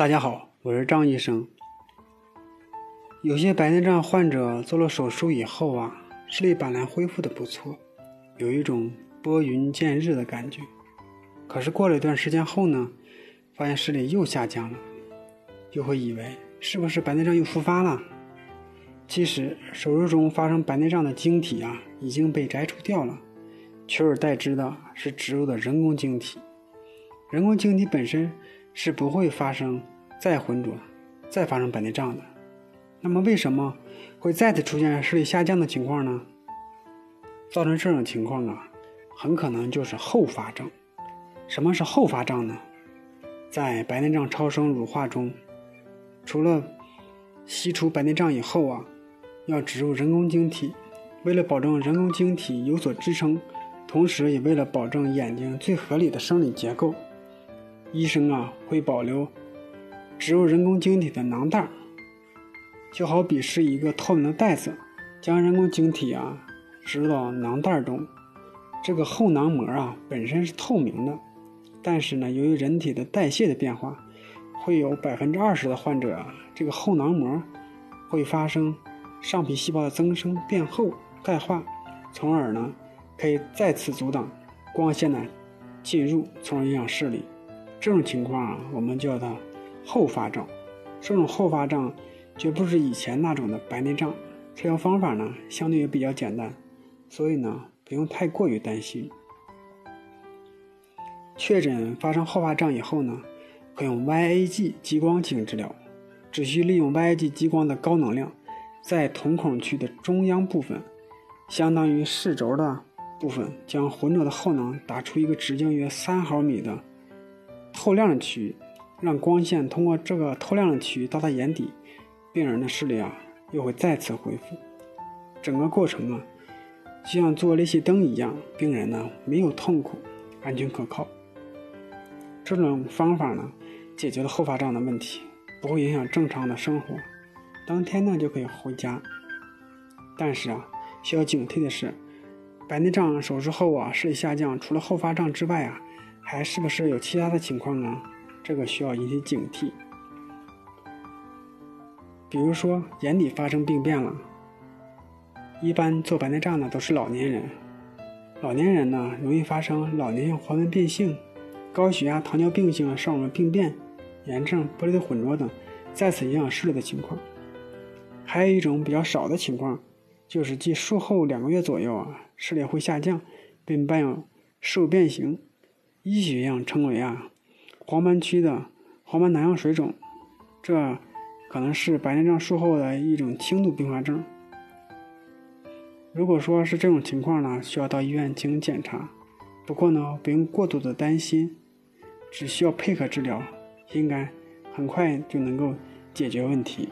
大家好，我是张医生。有些白内障患者做了手术以后啊，视力本来恢复的不错，有一种拨云见日的感觉。可是过了一段时间后呢，发现视力又下降了，就会以为是不是白内障又复发了？其实手术中发生白内障的晶体啊已经被摘除掉了，取而代之的是植入的人工晶体。人工晶体本身是不会发生再浑浊、再发生白内障的。那么为什么会再次出现视力下降的情况呢？造成这种情况啊，很可能就是后发症。什么是后发症呢？在白内障超声乳化中，除了吸除白内障以后啊，要植入人工晶体。为了保证人工晶体有所支撑，同时也为了保证眼睛最合理的生理结构，医生啊会保留植入人工晶体的囊袋。就好比是一个透明的袋子，将人工晶体啊植入到囊袋中。这个后囊膜啊本身是透明的，但是呢，由于人体的代谢的变化，会有百分之二十的患者啊，这个后囊膜会发生上皮细胞的增生、变厚、钙化，从而呢可以再次阻挡光线的进入，从而影响视力。这种情况啊，我们叫它后发症。这种后发症。绝不是以前那种的白内障，治疗方法呢相对也比较简单，所以呢不用太过于担心。确诊发生后发症以后呢，可用 YAG 激光进行治疗，只需利用 YAG 激光的高能量，在瞳孔区的中央部分，相当于视轴的部分，将浑浊的后囊打出一个直径约三毫米的透亮的区域，让光线通过这个透亮的区域到达眼底。病人的视力啊又会再次恢复，整个过程啊就像做裂隙灯一样，病人呢没有痛苦，安全可靠。这种方法呢解决了后发症的问题，不会影响正常的生活，当天呢就可以回家。但是啊需要警惕的是，白内障手术后啊视力下降，除了后发症之外啊还是不是有其他的情况呢？这个需要引起警惕。比如说眼底发生病变了，一般做白内障的都是老年人，老年人呢容易发生老年性黄斑变性、高血压、糖尿病性视网膜病变、炎症、玻璃的混浊等，再次影响视力的情况。还有一种比较少的情况，就是继术后两个月左右啊，视力会下降，并伴有视物变形，医学上称为啊黄斑区的黄斑囊样水肿，这。可能是白内障术后的一种轻度并发症。如果说是这种情况呢，需要到医院进行检查。不过呢，不用过度的担心，只需要配合治疗，应该很快就能够解决问题。